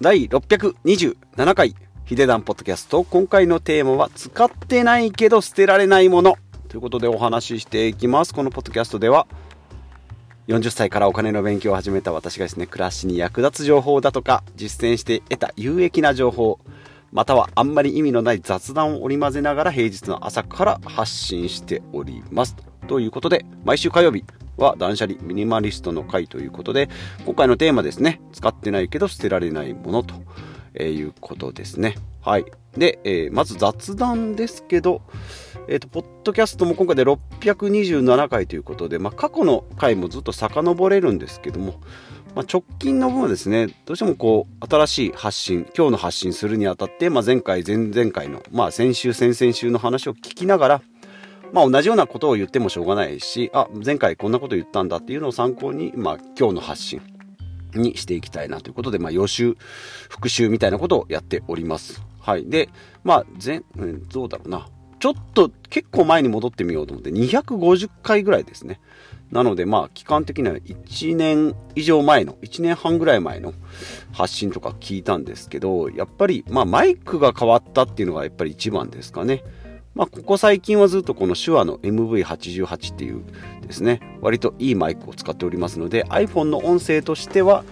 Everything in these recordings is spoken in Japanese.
第627回ヒデダンポッドキャスト。今回のテーマは使ってないけど捨てられないもの。ということでお話ししていきます。このポッドキャストでは40歳からお金の勉強を始めた私がですね暮らしに役立つ情報だとか実践して得た有益な情報またはあんまり意味のない雑談を織り交ぜながら平日の朝から発信しております。ということで毎週火曜日は断捨離ミニマリストの回ということで、今回のテーマですね、使ってないけど捨てられないものということですね。はい。で、えー、まず雑談ですけど、えっ、ー、と、ポッドキャストも今回で627回ということで、まあ、過去の回もずっと遡れるんですけども、まあ、直近の分はですね、どうしてもこう、新しい発信、今日の発信するにあたって、まあ、前回、前々回の、まあ、先週、先々週の話を聞きながら、まあ同じようなことを言ってもしょうがないし、あ、前回こんなこと言ったんだっていうのを参考に、まあ今日の発信にしていきたいなということで、まあ予習、復習みたいなことをやっております。はい。で、まあ前、うん、どうだろうな。ちょっと結構前に戻ってみようと思って、250回ぐらいですね。なので、まあ、期間的には1年以上前の、1年半ぐらい前の発信とか聞いたんですけど、やっぱり、まあ、マイクが変わったっていうのがやっぱり一番ですかね。まあ、ここ最近はずっとこの手話の MV88 っていうですね、割といいマイクを使っておりますので、iPhone の音声としては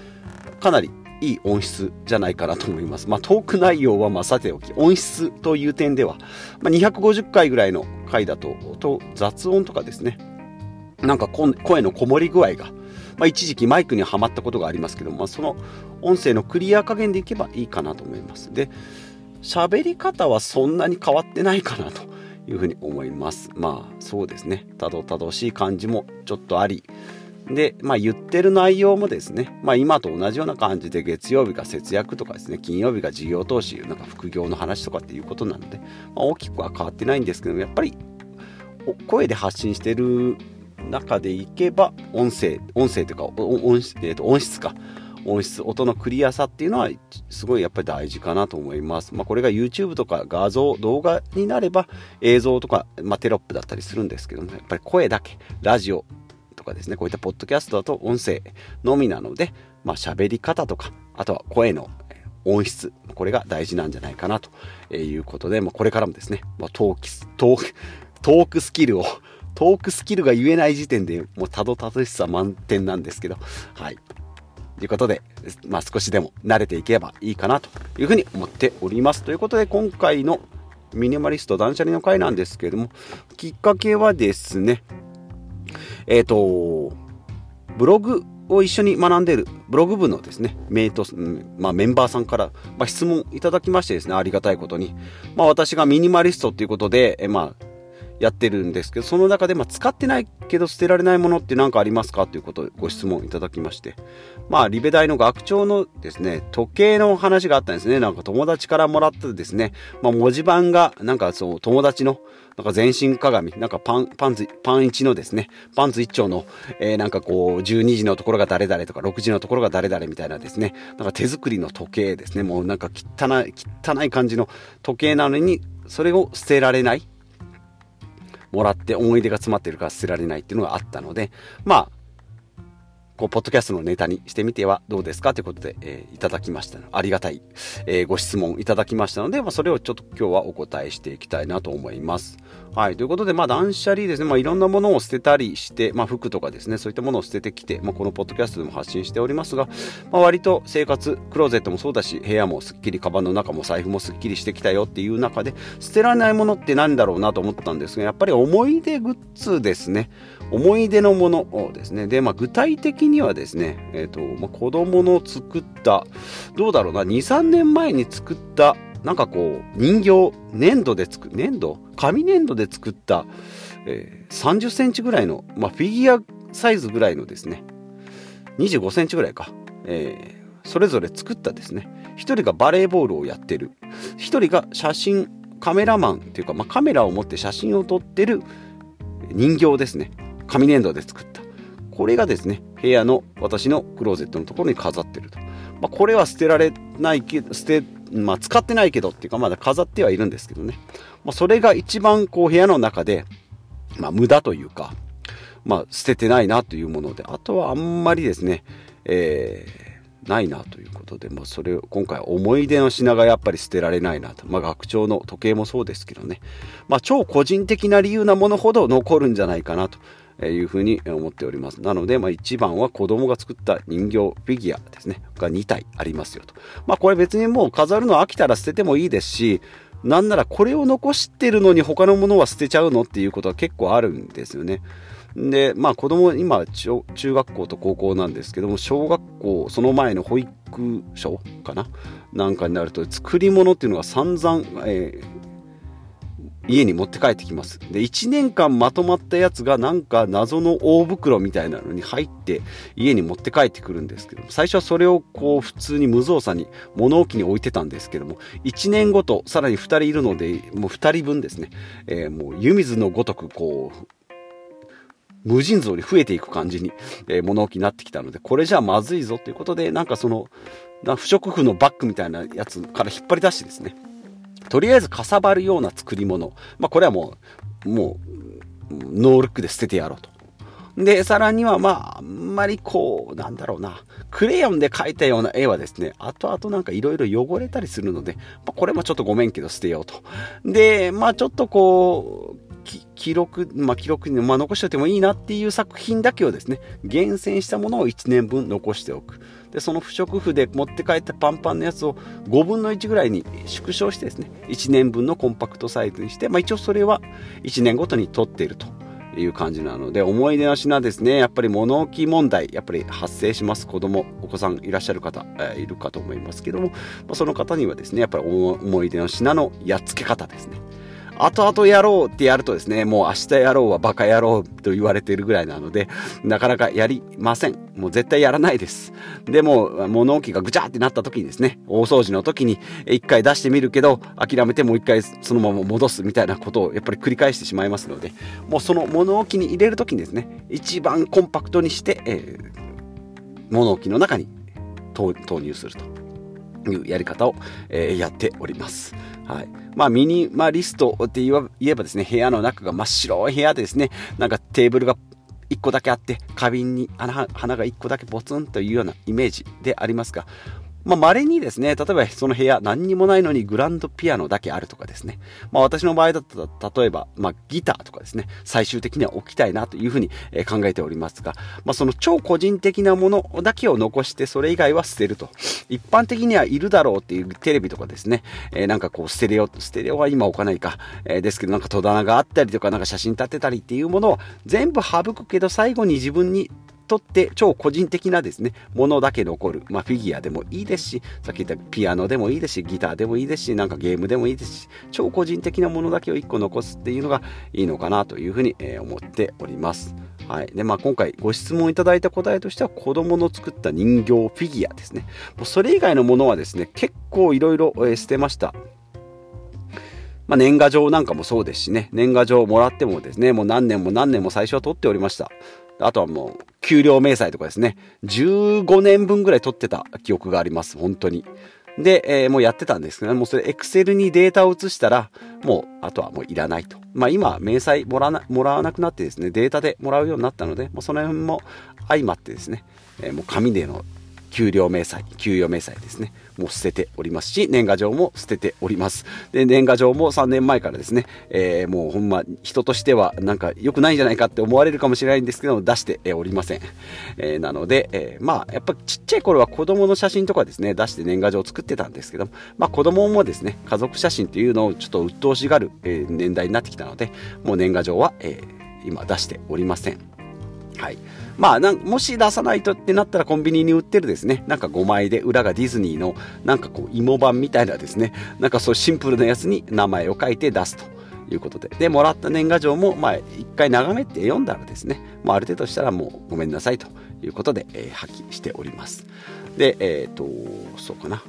かなりいい音質じゃないかなと思います。まあ、トーク内容はまさておき、音質という点では、まあ、250回ぐらいの回だと、と雑音とかですね、なんか声のこもり具合が、まあ、一時期マイクにはまったことがありますけども、まあ、その音声のクリア加減でいけばいいかなと思います。で、喋り方はそんなに変わってないかなというふうに思います。まあそうですね。たどたどしい感じもちょっとあり。で、まあ言ってる内容もですね、まあ今と同じような感じで月曜日が節約とかですね、金曜日が事業投資、なんか副業の話とかっていうことなので、まあ、大きくは変わってないんですけども、やっぱり声で発信してる中でいけば、音声、音声というか音、えー、と音質か。音質、音のクリアさっていうのはすごいやっぱり大事かなと思います。まあ、これが YouTube とか画像、動画になれば映像とか、まあ、テロップだったりするんですけども、やっぱり声だけ、ラジオとかですね、こういったポッドキャストだと音声のみなので、まあ、喋り方とか、あとは声の音質、これが大事なんじゃないかなということで、まあ、これからもですね、まあ、トーク、トー、トークスキルをトークスキルが言えない時点でもうたどたどしさ満点なんですけど、はい。ということで、まあ、少しでも慣れていけばいいかなというふうに思っております。ということで、今回のミニマリスト断捨離の回なんですけれども、きっかけはですね、えっ、ー、と、ブログを一緒に学んでいるブログ部のですね、メイト、まあ、メンバーさんから、まあ、質問いただきましてですね、ありがたいことに、まあ、私がミニマリストっていうことで、えまあ、やってるんですけど、その中で、まあ、使ってないけど捨てられないものって何かありますか？ということをご質問いただきまして、まあ、リベ大の学長のですね、時計の話があったんですね。なんか友達からもらったですね、まあ、文字盤が、なんかそう、友達の、なんか全身鏡、なんかパン、パンツ、パン1のですね、パンツ1丁の、えー、なんかこう、12時のところが誰々とか、6時のところが誰々みたいなですね、なんか手作りの時計ですね、もうなんか汚い、汚い感じの時計なのに、それを捨てられない。もらって思い出が詰まってるから捨てられないっていうのがあったので、まあ、こう、ポッドキャストのネタにしてみてはどうですかということで、えー、いただきました。ありがたい、えー、ご質問いただきましたので、まあ、それをちょっと今日はお答えしていきたいなと思います。はい。ということで、まあ、断捨離ですね。まあ、いろんなものを捨てたりして、まあ、服とかですね、そういったものを捨ててきて、まあ、このポッドキャストでも発信しておりますが、まあ、割と生活、クローゼットもそうだし、部屋もすっきり、カバンの中も財布もすっきりしてきたよっていう中で、捨てられないものって何だろうなと思ったんですが、やっぱり思い出グッズですね。思い出のものをですね。で、まあ、具体的にはですね、え、ー、と、まあ、子供の作った、どうだろうな、2、3年前に作った、なんかこう、人形、粘土で作、粘土？紙粘土で作った、えー、30センチぐらいの、まあ、フィギュアサイズぐらいのですね、25センチぐらいか、えー、それぞれ作ったですね、一人がバレーボールをやってる、一人が写真、カメラマンっていうか、まあ、カメラを持って写真を撮ってる人形ですね。紙粘土で作った。これがですね、部屋の私のクローゼットのところに飾ってると。まあ、これは捨てられないけど、捨て、まあ、使ってないけどっていうか、まだ飾ってはいるんですけどね。まあ、それが一番こう部屋の中で、まあ、無駄というか、まあ、捨ててないなというもので、あとはあんまりですね、えー、ないなということで、まあ、それを今回思い出の品がやっぱり捨てられないなと、まあ、学長の時計もそうですけどね、まあ、超個人的な理由なものほど残るんじゃないかなというふうに思っております。なので、まあ、1番は子供が作った人形フィギュアですね。が2体ありますよと、まあ、これ別にもう飾るの飽きたら捨ててもいいですしなんならこれを残してるのに他のものは捨てちゃうのっていうことは結構あるんですよね。で、まあ子供、今中、学校と高校なんですけども、小学校、その前の保育所かな？なんかになると、作り物っていうのが散々、えー家に持って帰ってきます。で、1年間まとまったやつがなんか謎の大袋みたいなのに入って家に持って帰ってくるんですけど最初はそれをこう普通に無造作に物置に置いてたんですけども、1年ごとさらに2人いるので、もう2人分ですね、えー、もう湯水のごとくこう、無尽蔵に増えていく感じに、えー、物置になってきたので、これじゃまずいぞということで、なんかその、不織布のバッグみたいなやつから引っ張り出してですね、とりあえずかさばるような作り物。まあ、これはもう、もう、ノールックで捨ててやろうと。で、さらには、まあ、あんまりこう、なんだろうな、クレヨンで描いたような絵はですね、後々なんかいろいろ汚れたりするので、まあ、これもちょっとごめんけど捨てようと。で、まあちょっとこう、記録、まあ、記録に、まあ、残しておいてもいいなっていう作品だけをですね、厳選したものを1年分残しておく。で、その不織布で持って帰ったパンパンのやつを5分の1ぐらいに縮小してですね、1年分のコンパクトサイズにして、まあ、一応それは1年ごとに取っていると。いう感じなので、思い出の品ですね。やっぱり物置問題、やっぱり発生します。子供、お子さんいらっしゃる方、えー、いるかと思いますけども、まあ、その方にはですね、やっぱり思い出の品のやっつけ方ですね。後々やろうってやるとですね、もう明日やろうはバカ野郎と言われているぐらいなので、なかなかやりません。もう絶対やらないです。でも、物置がぐちゃってなった時にですね、大掃除の時に一回出してみるけど、諦めてもう一回そのまま戻すみたいなことをやっぱり繰り返してしまいますので、もうその物置に入れる時にですね、一番コンパクトにして、えー、物置の中に投入すると。いうやり方を、えー、やっております。はい。まあ、ミニマリストって言えばですね、部屋の中が真っ白い部屋でですね、なんかテーブルが1個だけあって、花瓶に花が1個だけポツンというようなイメージでありますが、まあ、稀にですね、例えばその部屋何にもないのにグランドピアノだけあるとかですね。まあ、私の場合だったら、例えば、まあ、ギターとかですね、最終的には置きたいなというふうに考えておりますが、まあ、その超個人的なものだけを残して、それ以外は捨てると。一般的にはいるだろうっていうテレビとかですね、えー、なんかこう、ステレオ、ステレオは今置かないか、えー、ですけど、なんか戸棚があったりとか、なんか写真立てたりっていうものを全部省くけど、最後に自分にとって超個人的なですね、ものだけ残る。まあ、フィギュアでもいいですし、さっき言ったピアノでもいいですし、ギターでもいいですし、なんかゲームでもいいですし、超個人的なものだけを1個残すっていうのがいいのかなというふうに、え思っております。はい。で、まあ、今回ご質問いただいた答えとしては、子供の作った人形フィギュアですね。もうそれ以外のものはですね、結構いろいろ捨てました。まあ、年賀状なんかもそうですしね、年賀状をもらってもですね、もう何年も何年も最初は取っておりました。あとはもう、給料明細とかですね、15年分ぐらい取ってた記憶があります、本当に。で、えー、もうやってたんですけど、もうそれ、エクセルにデータを移したら、もう、あとはもういらないと。まあ今、明細もらわなもらわなくなってですね、データでもらうようになったので、もうその辺も相まってですね、えー、もう紙での給料明細、給与明細ですね。もう捨てておりますし、年賀状も捨てております。で、年賀状も3年前からですね、えー、もうほんま、人としてはなんか良くないんじゃないかって思われるかもしれないんですけども、出しておりません。えー、なので、えー、まあ、やっぱちっちゃい頃は子供の写真とかですね、出して年賀状を作ってたんですけども、まあ子供もですね、家族写真っていうのをちょっと鬱陶しがる、え年代になってきたので、もう年賀状は、え今出しておりません。はい。まあ、もし出さないとってなったらコンビニに売ってるですね、なんか5枚で裏がディズニーのなんかこう芋版みたいなですね、なんかそうシンプルなやつに名前を書いて出すと。いうことで。で、もらった年賀状も、まあ、一回眺めて読んだらですね、まあ、ある程度したらもうごめんなさいということで、えー、破棄しております。で、えっ、ー、と、そうかな。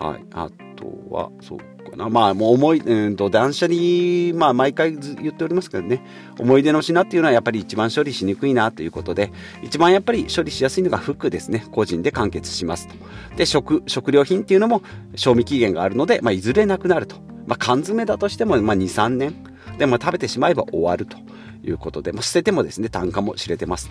はい。あとは、そうかな。まあ、もう思い、うんと、断捨離、まあ、毎回言っておりますけどね、思い出の品っていうのはやっぱり一番処理しにくいなということで、一番やっぱり処理しやすいのが服ですね。個人で完結しますと。で、食、食料品っていうのも賞味期限があるので、まあ、いずれなくなると。まあ、缶詰だとしても、まあ、2、3年。でも食べてしまえば終わるということで、まあ、捨ててもですね、単価も知れてます。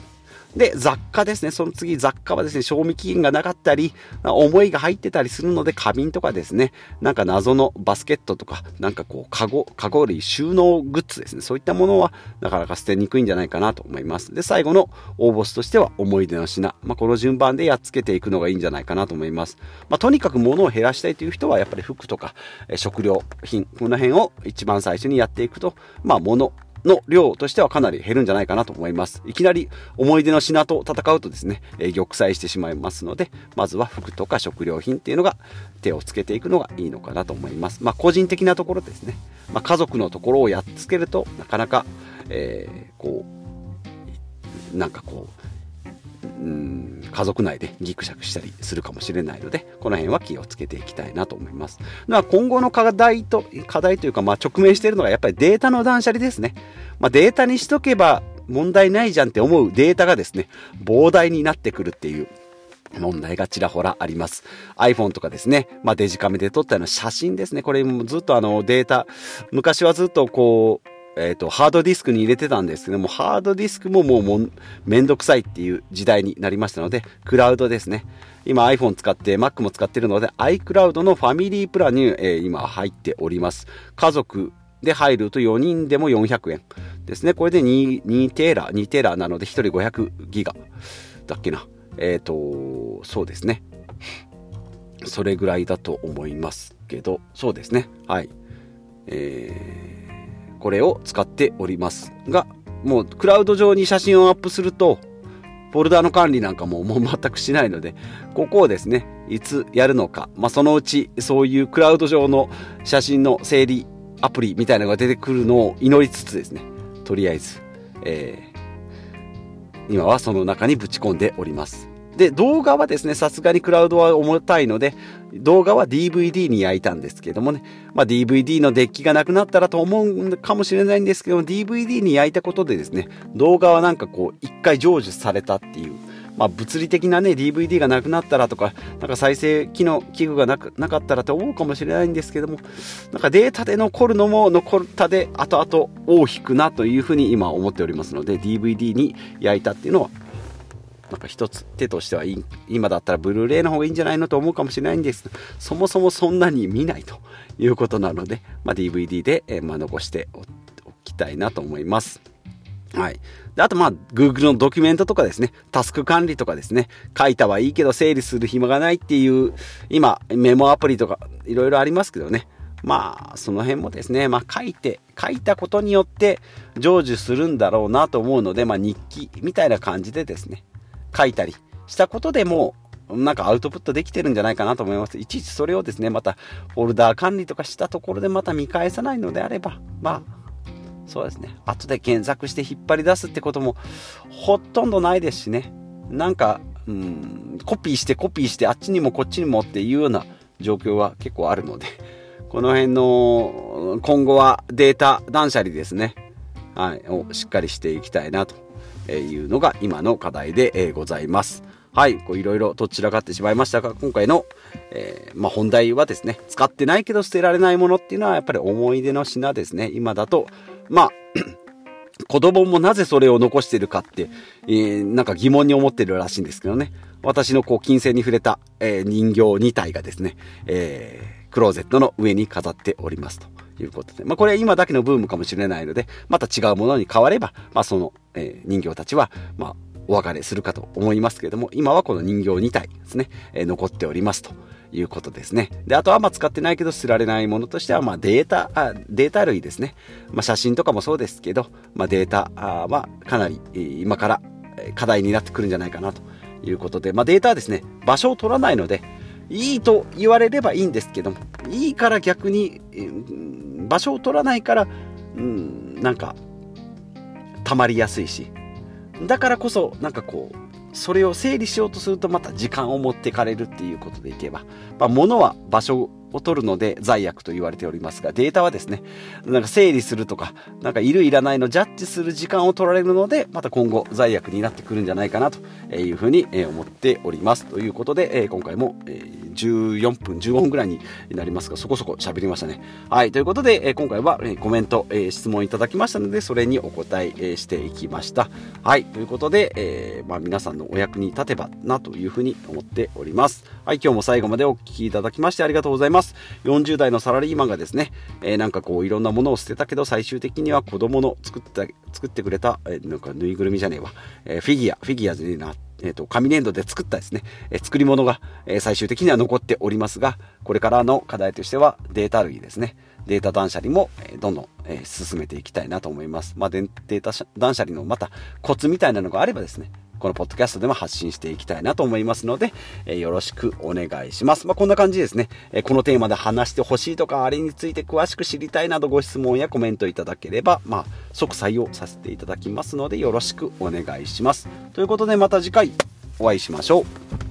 で、雑貨ですね。その次、雑貨はですね、賞味期限がなかったり、思いが入ってたりするので、花瓶とかですね、なんか謎のバスケットとか、なんかこう、カゴ、カゴ類収納グッズですね。そういったものは、なかなか捨てにくいんじゃないかなと思います。で、最後の応募としては、思い出の品。まあ、この順番でやっつけていくのがいいんじゃないかなと思います。まあ、とにかく物を減らしたいという人は、やっぱり服とか、食料品、この辺を一番最初にやっていくと、まあ、物、の量としてはかなり減るんじゃないかなと思います。いきなり思い出の品と戦うとですね、え、玉砕してしまいますので、まずは服とか食料品っていうのが手をつけていくのがいいのかなと思います。まあ個人的なところですね。まあ、家族のところをやっつけるとなかなか、えー、こう、なんかこう、うん家族内でギクシャクしたりするかもしれないのでこの辺は気をつけていきたいなと思いますまあ今後の課題と課題というか、まあ、直面しているのがやっぱりデータの断捨離ですね、まあ、データにしとけば問題ないじゃんって思うデータがですね膨大になってくるっていう問題がちらほらあります。iPhone とかですね、まあ、デジカメで撮ったような写真ですね。これもずっとあのデータ、昔はずっとこう、えっ、ー、と、ハードディスクに入れてたんですけども、ハードディスクももうもめんどくさいっていう時代になりましたので、クラウドですね。今 iPhone 使って Mac も使ってるので、iCloud のファミリープランに、えー、今入っております。家族で入ると4人でも400円ですね。これで 2, 2テーラ、2テーラなので1人500ギガだっけな。えっ、ー、と、そうですね。それぐらいだと思いますけど、そうですね。はい。えーこれを使っておりますが、もうクラウド上に写真をアップすると、フォルダの管理なんかももう全くしないので、ここをですね、いつやるのか、まあ、そのうちそういうクラウド上の写真の整理アプリみたいなのが出てくるのを祈りつつですね、とりあえず、えー、今はその中にぶち込んでおります。で、動画はですね、さすがにクラウドは重たいので、動画は DVD に焼いたんですけどもね、まあ、DVD のデッキがなくなったらと思うかもしれないんですけども、DVD に焼いたことでですね、動画はなんかこう、一回成就されたっていう、まあ、物理的なね、DVD がなくなったらとか、なんか再生機能、器具がなくなかったらと思うかもしれないんですけども、なんかデータで残るのも残ったで、後々大引くなというふうに今思っておりますので、DVD に焼いたっていうのはなんか一つ手としてはいい今だったらブルーレイの方がいいんじゃないのと思うかもしれないんです。そもそもそんなに見ないということなので、まあ、DVD で、え、まあ、残しておきたいなと思います。はい。で、あと、まあ、Google のドキュメントとかですね、タスク管理とかですね、書いたはいいけど整理する暇がないっていう、今、メモアプリとかいろいろありますけどね、まあ、その辺もですね、まあ、書いて、書いたことによって成就するんだろうなと思うので、まあ、日記みたいな感じでですね、書いたりしたことでもなんかアウトプットできてるんじゃないかなと思います。いちいちそれをですね、またフォルダー管理とかしたところでまた見返さないのであれば、まあ、そうですね。後で検索して引っ張り出すってこともほとんどないですしね。なんか、うん、コピーしてコピーしてあっちにもこっちにもっていうような状況は結構あるので、この辺の今後はデータ断捨離ですね。はい、をしっかりしていきたいなというのが今の課題でございます。はい、いろいろと散らかってしまいましたが、今回の、えー、まあ、本題はですね、使ってないけど捨てられないものっていうのはやっぱり思い出の品ですね。今だと、まあ、子供もなぜそれを残してるかって、えー、なんか疑問に思ってるらしいんですけどね。私のこう、金銭に触れた、えー、人形2体がですね、え、クローゼットの上に飾っておりますと。いうことで。まあ、これ今だけのブームかもしれないので、また違うものに変われば、まあ、その、えー、人形たちは、まあ、お別れするかと思いますけれども、今はこの人形2体ですね、えー、残っておりますということですね。で、あとはまあ使ってないけど捨てられないものとしては、まあデータ、あデータ類ですね。まあ写真とかもそうですけど、まあデータはかなり今から課題になってくるんじゃないかなということで、まあデータはですね、場所を取らないので、いいと言われればいいんですけども、いいから逆に、場所を取らないから、うん、なんか、溜まりやすいし、だからこそ、なんかこう、それを整理しようとするとまた時間を持ってかれるっていうことでいけば、まあ、物は場所を取るので罪悪と言われておりますが、データはですね、なんか整理するとか、なんかいるいらないのジャッジする時間を取られるので、また今後罪悪になってくるんじゃないかなというふうに思っております。ということで、今回も14分、15分ぐらいになりますが、そこそこ喋りましたね。はい、ということで、え今回は、えコメント、え質問いただきましたので、それにお答え、していきました。はい、ということで、え、まあ、皆さんのお役に立てばなというふうに思っております。はい、今日も最後までお聴きいただきましてありがとうございます。40代のサラリーマンがですね、え、なんかこういろんなものを捨てたけど、最終的には子供の作った、作ってくれた、え、なんかぬいぐるみじゃねえわ、え、フィギュア、フィギュアでな、えっ、ー、と、紙粘土で作ったですね、えー、作り物が、えー、最終的には残っておりますが、これからの課題としてはデータ類ですね。データ断捨離も、えどんどん、え進めていきたいなと思います。まあ、データ断捨離のまたコツみたいなのがあればですね、このポッドキャストでも発信していきたいなと思いますので、えよろしくお願いします。まあ、こんな感じですね、えこのテーマで話してほしいとか、あれについて詳しく知りたいなどご質問やコメントいただければ、まあ、即採用させていただきますので、よろしくお願いします。ということで、また次回お会いしましょう。